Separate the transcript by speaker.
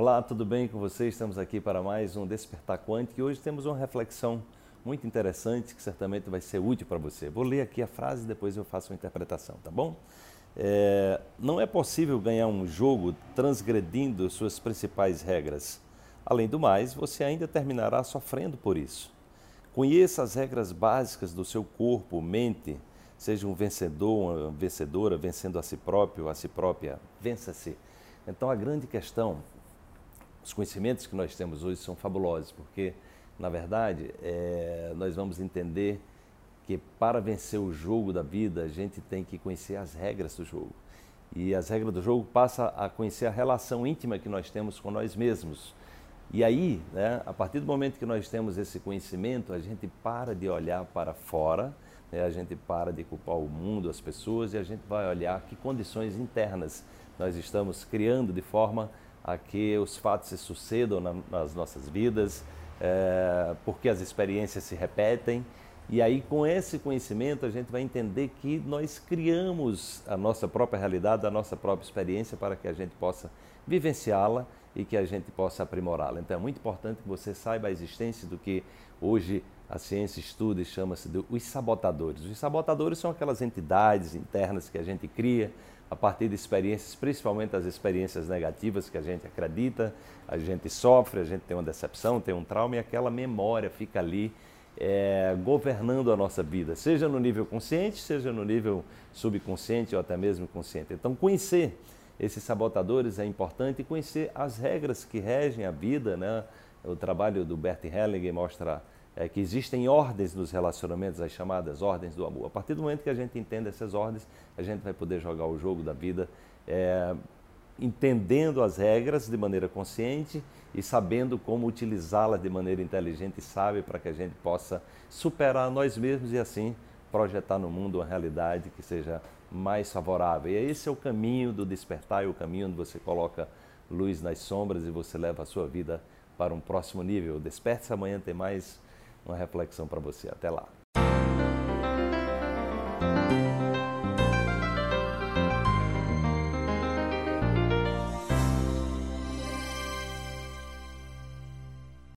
Speaker 1: Olá, tudo bem com vocês? Estamos aqui para mais um Despertar Quântico e hoje temos uma reflexão muito interessante que certamente vai ser útil para você. Vou ler aqui a frase e depois eu faço uma interpretação, tá bom? É, não é possível ganhar um jogo transgredindo suas principais regras. Além do mais, você ainda terminará sofrendo por isso. Conheça as regras básicas do seu corpo, mente, seja um vencedor, uma vencedora, vencendo a si próprio, a si própria, vença-se. Então a grande questão os conhecimentos que nós temos hoje são fabulosos, porque, na verdade, é, nós vamos entender que para vencer o jogo da vida, a gente tem que conhecer as regras do jogo. E as regras do jogo passa a conhecer a relação íntima que nós temos com nós mesmos. E aí, né, a partir do momento que nós temos esse conhecimento, a gente para de olhar para fora, né, a gente para de culpar o mundo, as pessoas, e a gente vai olhar que condições internas nós estamos criando de forma a que os fatos se sucedam na, nas nossas vidas, é, porque as experiências se repetem. E aí, com esse conhecimento, a gente vai entender que nós criamos a nossa própria realidade, a nossa própria experiência para que a gente possa vivenciá-la e que a gente possa aprimorá-la. Então, é muito importante que você saiba a existência do que hoje a ciência estuda e chama-se de os sabotadores. Os sabotadores são aquelas entidades internas que a gente cria a partir de experiências, principalmente as experiências negativas que a gente acredita, a gente sofre, a gente tem uma decepção, tem um trauma e aquela memória fica ali é, governando a nossa vida, seja no nível consciente, seja no nível subconsciente ou até mesmo consciente. Então, conhecer esses sabotadores é importante e conhecer as regras que regem a vida. Né? O trabalho do Bert Hellinger mostra é, que existem ordens nos relacionamentos, as chamadas ordens do amor. A partir do momento que a gente entende essas ordens, a gente vai poder jogar o jogo da vida é, entendendo as regras de maneira consciente e sabendo como utilizá-las de maneira inteligente e sábia para que a gente possa superar nós mesmos e assim projetar no mundo uma realidade que seja mais favorável. E esse é o caminho do despertar, é o caminho onde você coloca luz nas sombras e você leva a sua vida para um próximo nível. Desperte-se amanhã, tem mais uma reflexão para você. Até lá.